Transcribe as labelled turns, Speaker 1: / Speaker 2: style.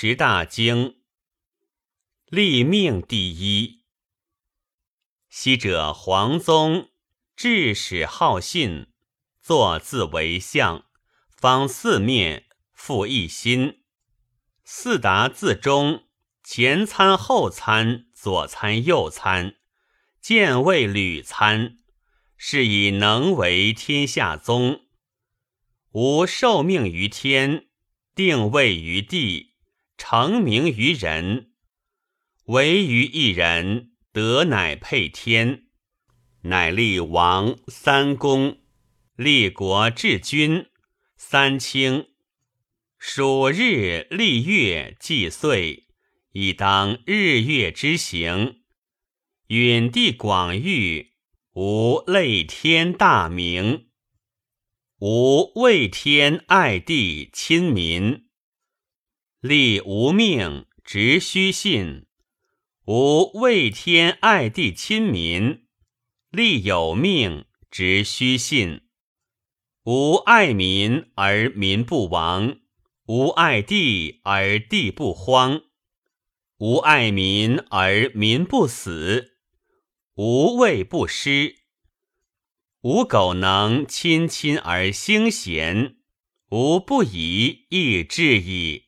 Speaker 1: 十大经，立命第一。昔者黄宗至始好信，坐自为相，方四面，复一心。四达自中，前参后参，左参右参，见位屡参，是以能为天下宗。吾受命于天。定位于地，成名于人，唯于一人，德乃配天，乃立王三公，立国治君三卿，数日立月祭岁，以当日月之行。允地广域，无类天大名。无畏天爱地亲民，立无命直虚信；吾畏天爱地亲民，立有命直虚信。吾爱民而民不亡，吾爱地而地不荒，吾爱民而民不死，吾畏不失。吾苟能亲亲而兴贤，吾不以亦至矣。